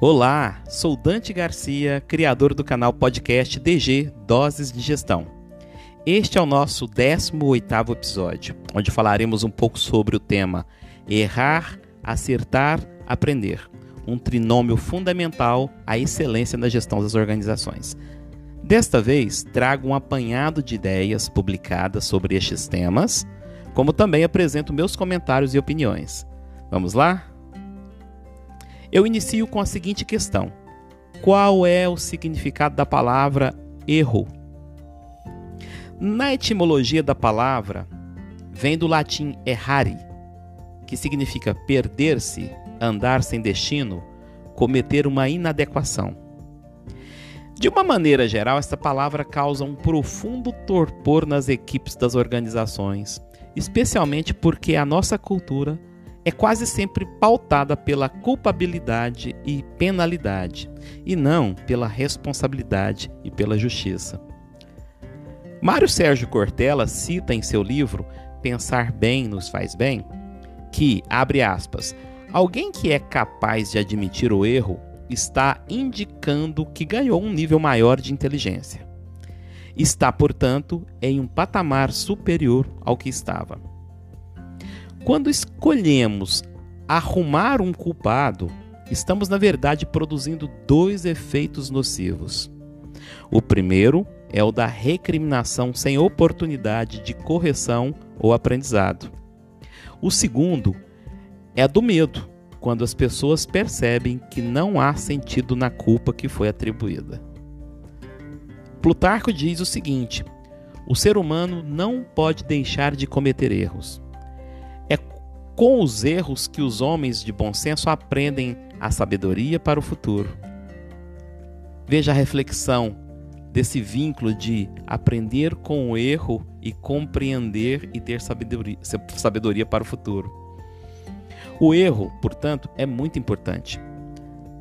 Olá, sou Dante Garcia, criador do canal podcast DG Doses de Gestão. Este é o nosso 18º episódio, onde falaremos um pouco sobre o tema Errar, Acertar, Aprender, um trinômio fundamental à excelência na gestão das organizações. Desta vez, trago um apanhado de ideias publicadas sobre estes temas, como também apresento meus comentários e opiniões. Vamos lá? Eu inicio com a seguinte questão: Qual é o significado da palavra erro? Na etimologia da palavra, vem do latim errare, que significa perder-se, andar sem destino, cometer uma inadequação. De uma maneira geral, esta palavra causa um profundo torpor nas equipes das organizações, especialmente porque a nossa cultura é quase sempre pautada pela culpabilidade e penalidade, e não pela responsabilidade e pela justiça. Mário Sérgio Cortella cita em seu livro Pensar Bem nos Faz Bem que, abre aspas, alguém que é capaz de admitir o erro está indicando que ganhou um nível maior de inteligência. Está, portanto, em um patamar superior ao que estava. Quando escolhemos arrumar um culpado, estamos na verdade produzindo dois efeitos nocivos. O primeiro é o da recriminação sem oportunidade de correção ou aprendizado. O segundo é do medo, quando as pessoas percebem que não há sentido na culpa que foi atribuída. Plutarco diz o seguinte: o ser humano não pode deixar de cometer erros com os erros que os homens de bom senso aprendem a sabedoria para o futuro. Veja a reflexão desse vínculo de aprender com o erro e compreender e ter sabedoria, sabedoria para o futuro. O erro, portanto, é muito importante.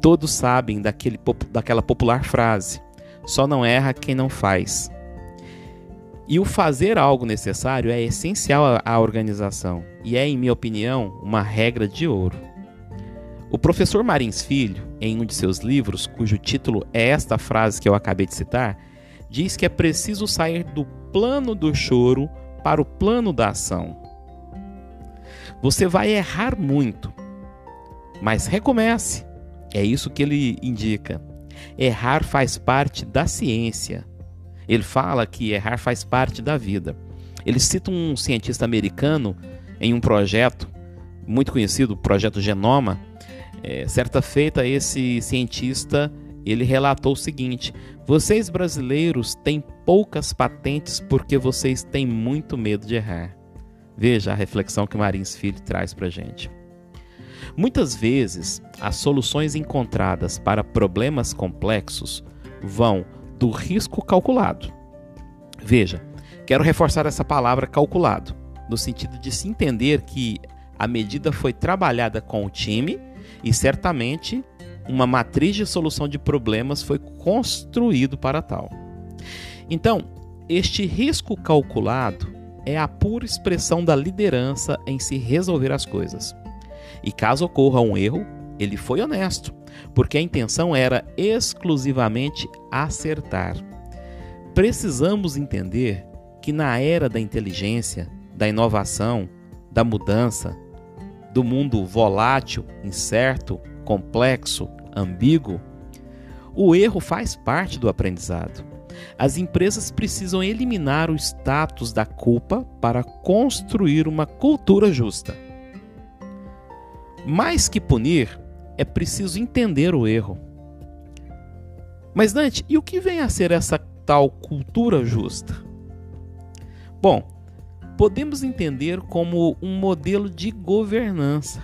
Todos sabem daquele, daquela popular frase: só não erra quem não faz. E o fazer algo necessário é essencial à organização e é, em minha opinião, uma regra de ouro. O professor Marins Filho, em um de seus livros, cujo título é esta frase que eu acabei de citar, diz que é preciso sair do plano do choro para o plano da ação. Você vai errar muito, mas recomece. É isso que ele indica. Errar faz parte da ciência ele fala que errar faz parte da vida. Ele cita um cientista americano em um projeto muito conhecido, o projeto Genoma. É, certa feita, esse cientista ele relatou o seguinte: vocês brasileiros têm poucas patentes porque vocês têm muito medo de errar. Veja a reflexão que Marins Filho traz para gente. Muitas vezes, as soluções encontradas para problemas complexos vão do risco calculado. Veja, quero reforçar essa palavra calculado, no sentido de se entender que a medida foi trabalhada com o time e certamente uma matriz de solução de problemas foi construído para tal. Então, este risco calculado é a pura expressão da liderança em se resolver as coisas. E caso ocorra um erro, ele foi honesto porque a intenção era exclusivamente acertar. Precisamos entender que na era da inteligência, da inovação, da mudança, do mundo volátil, incerto, complexo, ambíguo, o erro faz parte do aprendizado. As empresas precisam eliminar o status da culpa para construir uma cultura justa. Mais que punir, é preciso entender o erro. Mas, Dante, e o que vem a ser essa tal cultura justa? Bom, podemos entender como um modelo de governança.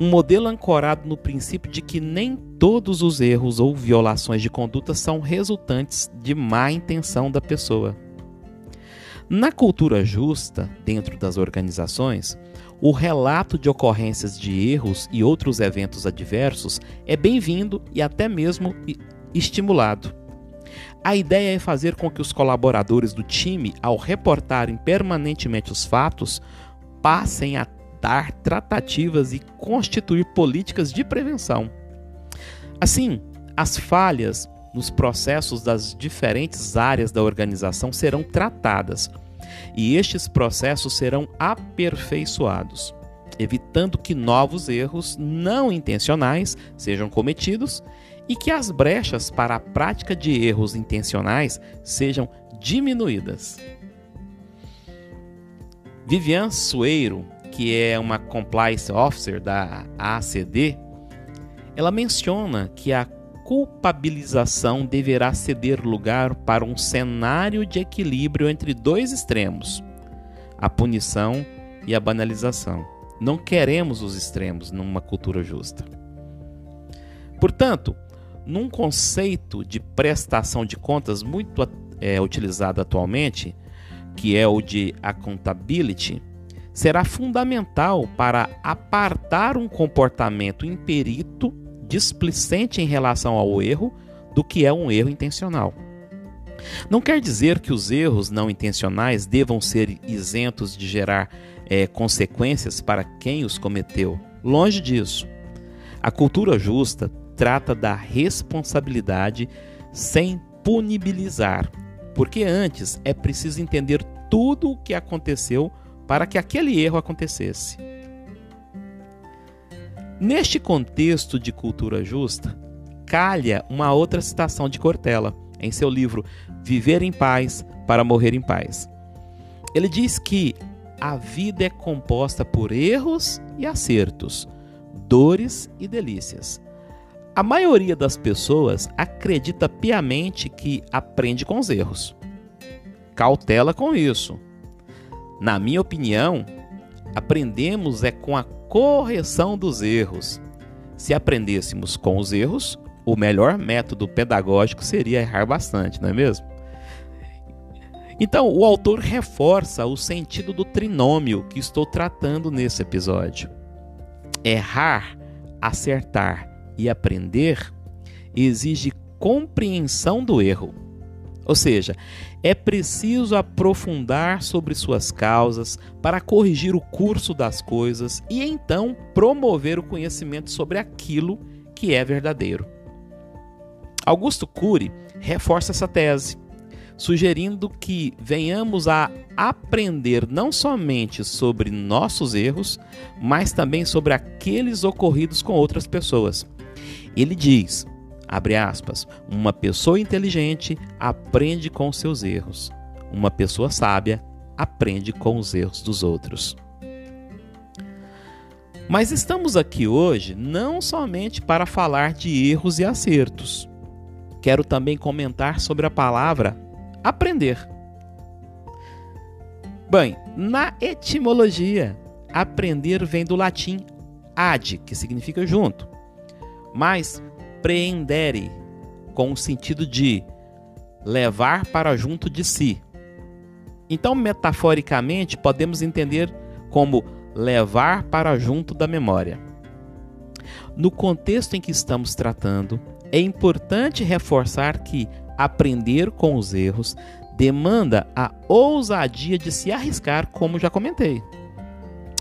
Um modelo ancorado no princípio de que nem todos os erros ou violações de conduta são resultantes de má intenção da pessoa. Na cultura justa, dentro das organizações, o relato de ocorrências de erros e outros eventos adversos é bem-vindo e até mesmo estimulado. A ideia é fazer com que os colaboradores do time, ao reportarem permanentemente os fatos, passem a dar tratativas e constituir políticas de prevenção. Assim, as falhas nos processos das diferentes áreas da organização serão tratadas e estes processos serão aperfeiçoados, evitando que novos erros não intencionais sejam cometidos e que as brechas para a prática de erros intencionais sejam diminuídas. Vivian Sueiro, que é uma compliance officer da ACD, ela menciona que a culpabilização deverá ceder lugar para um cenário de equilíbrio entre dois extremos, a punição e a banalização. Não queremos os extremos numa cultura justa. Portanto, num conceito de prestação de contas muito é, utilizado atualmente, que é o de accountability, será fundamental para apartar um comportamento imperito displicente em relação ao erro do que é um erro intencional. Não quer dizer que os erros não intencionais devam ser isentos de gerar é, consequências para quem os cometeu. Longe disso. A cultura justa trata da responsabilidade sem punibilizar, porque antes é preciso entender tudo o que aconteceu para que aquele erro acontecesse. Neste contexto de cultura justa, calha uma outra citação de Cortella em seu livro Viver em Paz para Morrer em Paz. Ele diz que a vida é composta por erros e acertos, dores e delícias. A maioria das pessoas acredita piamente que aprende com os erros. Cautela com isso. Na minha opinião, aprendemos é com a correção dos erros. Se aprendêssemos com os erros, o melhor método pedagógico seria errar bastante, não é mesmo? Então, o autor reforça o sentido do trinômio que estou tratando nesse episódio. Errar, acertar e aprender exige compreensão do erro. Ou seja, é preciso aprofundar sobre suas causas para corrigir o curso das coisas e então promover o conhecimento sobre aquilo que é verdadeiro. Augusto Cury reforça essa tese, sugerindo que venhamos a aprender não somente sobre nossos erros, mas também sobre aqueles ocorridos com outras pessoas. Ele diz: Abre aspas. Uma pessoa inteligente aprende com seus erros. Uma pessoa sábia aprende com os erros dos outros. Mas estamos aqui hoje não somente para falar de erros e acertos. Quero também comentar sobre a palavra aprender. Bem, na etimologia, aprender vem do latim ad, que significa junto. Mas preendere, com o sentido de levar para junto de si. Então, metaforicamente, podemos entender como levar para junto da memória. No contexto em que estamos tratando, é importante reforçar que aprender com os erros demanda a ousadia de se arriscar, como já comentei.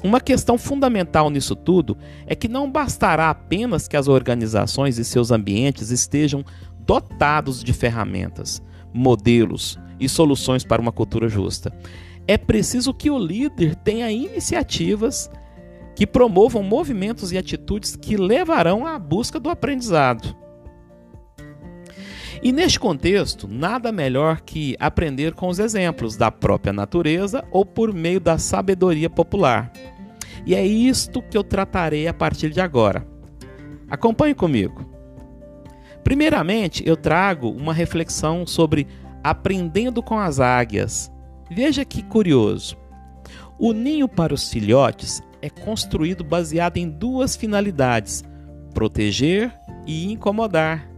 Uma questão fundamental nisso tudo é que não bastará apenas que as organizações e seus ambientes estejam dotados de ferramentas, modelos e soluções para uma cultura justa. É preciso que o líder tenha iniciativas que promovam movimentos e atitudes que levarão à busca do aprendizado. E neste contexto, nada melhor que aprender com os exemplos da própria natureza ou por meio da sabedoria popular. E é isto que eu tratarei a partir de agora. Acompanhe comigo. Primeiramente, eu trago uma reflexão sobre aprendendo com as águias. Veja que curioso. O ninho para os filhotes é construído baseado em duas finalidades: proteger e incomodar.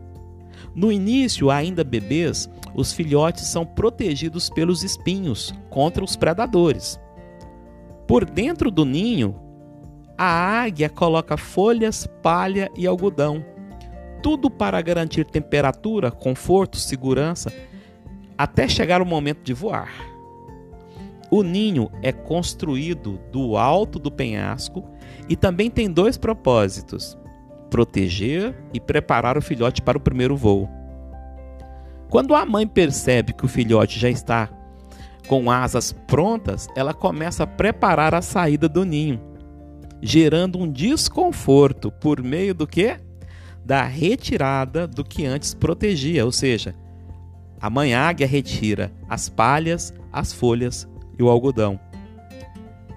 No início, ainda bebês, os filhotes são protegidos pelos espinhos contra os predadores. Por dentro do ninho, a águia coloca folhas, palha e algodão, tudo para garantir temperatura, conforto, segurança, até chegar o momento de voar. O ninho é construído do alto do penhasco e também tem dois propósitos: proteger e preparar o filhote para o primeiro voo. Quando a mãe percebe que o filhote já está com asas prontas, ela começa a preparar a saída do ninho, gerando um desconforto por meio do que? Da retirada do que antes protegia, ou seja, a mãe águia retira as palhas, as folhas e o algodão.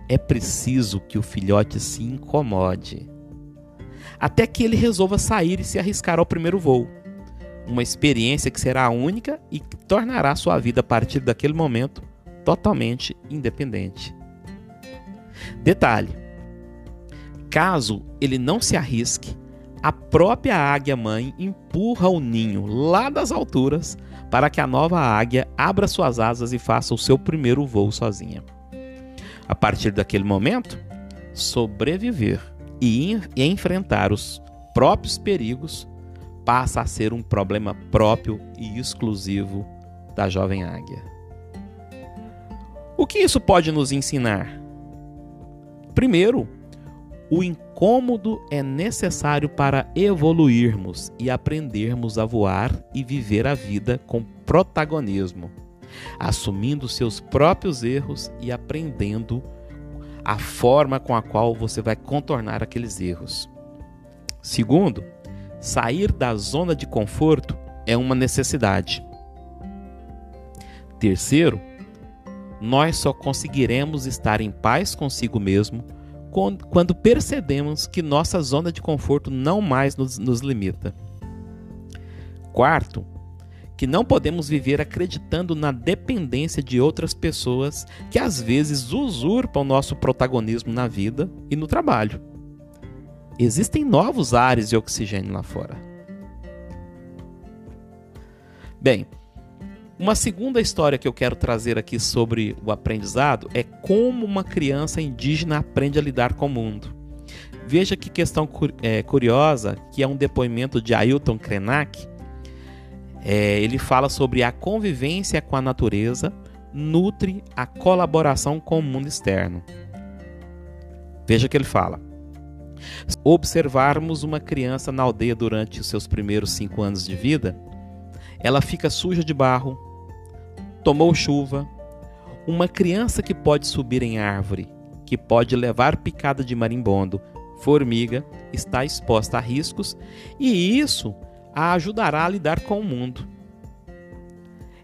É preciso que o filhote se incomode, até que ele resolva sair e se arriscar ao primeiro voo. Uma experiência que será única e que tornará sua vida a partir daquele momento totalmente independente. Detalhe: caso ele não se arrisque, a própria águia mãe empurra o ninho lá das alturas para que a nova águia abra suas asas e faça o seu primeiro voo sozinha. A partir daquele momento, sobreviver e, e enfrentar os próprios perigos passa a ser um problema próprio e exclusivo da jovem águia. O que isso pode nos ensinar? Primeiro, o incômodo é necessário para evoluirmos e aprendermos a voar e viver a vida com protagonismo, assumindo seus próprios erros e aprendendo a forma com a qual você vai contornar aqueles erros. Segundo, sair da zona de conforto é uma necessidade. Terceiro, nós só conseguiremos estar em paz consigo mesmo quando percebemos que nossa zona de conforto não mais nos, nos limita. Quarto, que não podemos viver acreditando na dependência de outras pessoas que às vezes usurpam nosso protagonismo na vida e no trabalho. Existem novos ares de oxigênio lá fora. Bem, uma segunda história que eu quero trazer aqui sobre o aprendizado é como uma criança indígena aprende a lidar com o mundo. Veja que questão é, curiosa, que é um depoimento de Ailton Krenak. É, ele fala sobre a convivência com a natureza nutre a colaboração com o mundo externo. Veja que ele fala. Observarmos uma criança na aldeia durante os seus primeiros cinco anos de vida, ela fica suja de barro, tomou chuva, uma criança que pode subir em árvore, que pode levar picada de marimbondo, formiga, está exposta a riscos e isso a ajudará a lidar com o mundo.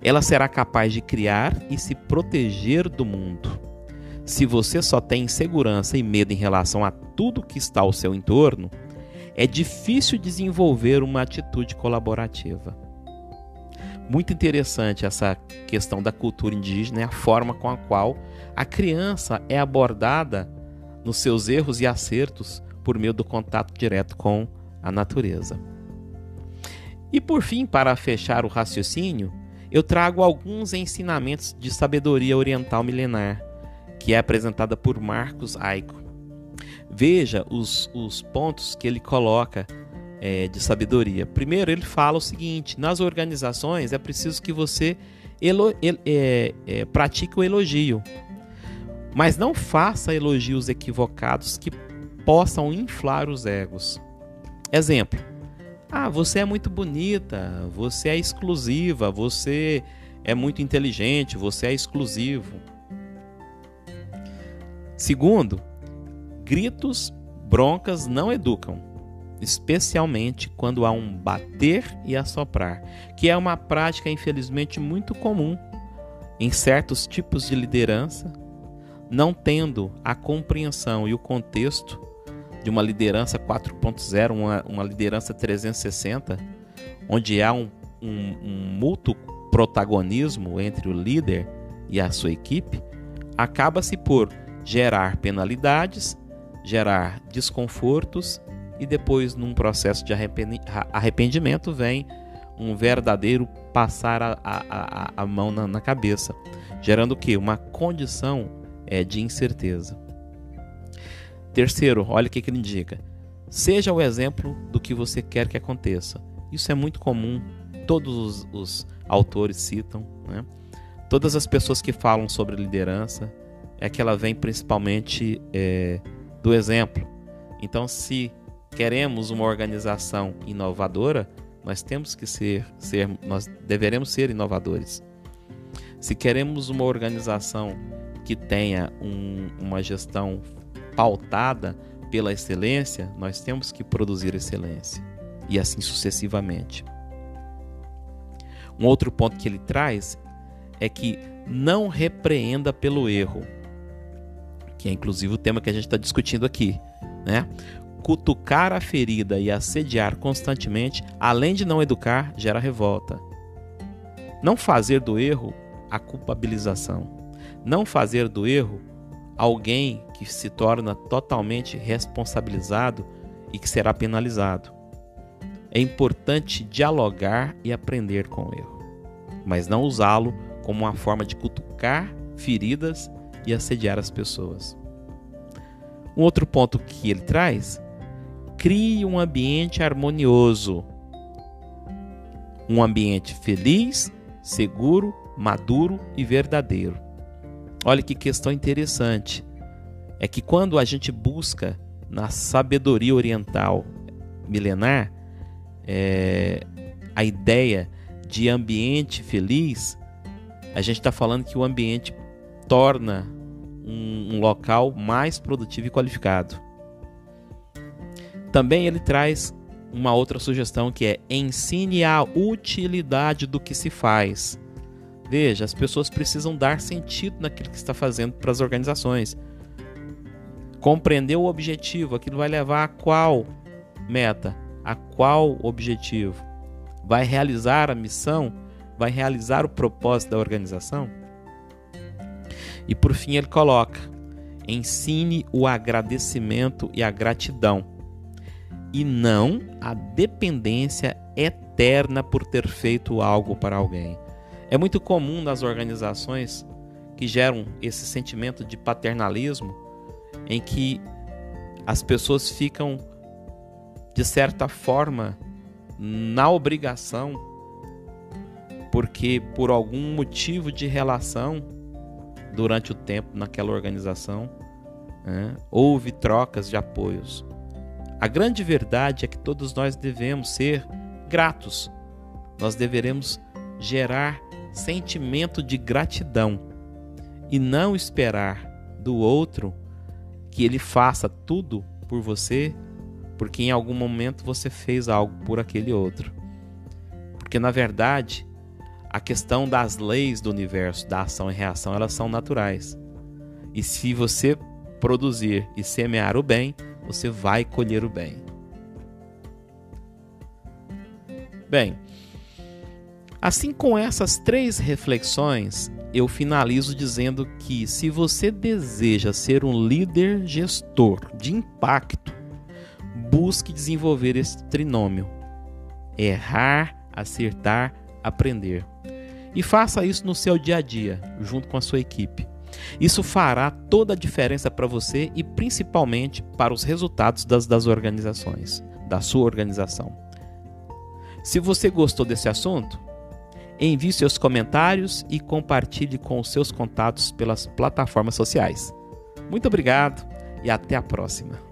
Ela será capaz de criar e se proteger do mundo. Se você só tem insegurança e medo em relação a tudo que está ao seu entorno, é difícil desenvolver uma atitude colaborativa muito interessante essa questão da cultura indígena e a forma com a qual a criança é abordada nos seus erros e acertos por meio do contato direto com a natureza. E por fim, para fechar o raciocínio, eu trago alguns ensinamentos de sabedoria oriental milenar, que é apresentada por Marcos Aico. Veja os, os pontos que ele coloca é, de sabedoria. Primeiro, ele fala o seguinte: nas organizações é preciso que você elo, é, é, pratique o elogio, mas não faça elogios equivocados que possam inflar os egos. Exemplo: ah, você é muito bonita, você é exclusiva, você é muito inteligente, você é exclusivo. Segundo, gritos, broncas não educam especialmente quando há um bater e assoprar, que é uma prática infelizmente muito comum em certos tipos de liderança, não tendo a compreensão e o contexto de uma liderança 4.0, uma, uma liderança 360, onde há um, um, um mútuo protagonismo entre o líder e a sua equipe, acaba-se por gerar penalidades, gerar desconfortos e depois, num processo de arrependimento, vem um verdadeiro passar a, a, a, mão na, na, cabeça, gerando o que? Uma condição é, de incerteza. Terceiro, olha o que, ele indica. Seja o exemplo do que você quer que aconteça. Isso é muito comum, todos os, os autores citam. Né? Todas as pessoas que falam sobre liderança é que ela vem principalmente é, do exemplo. Então, se queremos uma organização inovadora, nós temos que ser, ser nós deveremos ser inovadores. Se queremos uma organização que tenha um, uma gestão pautada pela excelência, nós temos que produzir excelência e assim sucessivamente. Um outro ponto que ele traz é que não repreenda pelo erro, que é inclusive o tema que a gente está discutindo aqui, né? Cutucar a ferida e assediar constantemente, além de não educar, gera revolta. Não fazer do erro a culpabilização. Não fazer do erro alguém que se torna totalmente responsabilizado e que será penalizado. É importante dialogar e aprender com o erro, mas não usá-lo como uma forma de cutucar feridas e assediar as pessoas. Um outro ponto que ele traz: crie um ambiente harmonioso, um ambiente feliz, seguro, maduro e verdadeiro. Olha que questão interessante. É que quando a gente busca na sabedoria oriental milenar é, a ideia de ambiente feliz, a gente está falando que o ambiente torna um, um local mais produtivo e qualificado. Também ele traz uma outra sugestão que é ensine a utilidade do que se faz. Veja, as pessoas precisam dar sentido naquilo que está fazendo para as organizações. Compreender o objetivo, aquilo vai levar a qual meta, a qual objetivo? Vai realizar a missão? Vai realizar o propósito da organização? E por fim ele coloca: ensine o agradecimento e a gratidão, e não a dependência eterna por ter feito algo para alguém. É muito comum nas organizações que geram esse sentimento de paternalismo em que as pessoas ficam de certa forma na obrigação porque por algum motivo de relação durante o tempo naquela organização, né, houve trocas de apoios. A grande verdade é que todos nós devemos ser gratos. Nós deveremos gerar sentimento de gratidão e não esperar do outro que ele faça tudo por você, porque em algum momento você fez algo por aquele outro. Porque na verdade, a questão das leis do universo, da ação e reação, elas são naturais. E se você produzir e semear o bem, você vai colher o bem. Bem, assim com essas três reflexões, eu finalizo dizendo que se você deseja ser um líder gestor de impacto, busque desenvolver esse trinômio: errar, acertar, aprender. E faça isso no seu dia a dia, junto com a sua equipe. Isso fará toda a diferença para você e principalmente para os resultados das, das organizações, da sua organização. Se você gostou desse assunto, envie seus comentários e compartilhe com os seus contatos pelas plataformas sociais. Muito obrigado e até a próxima.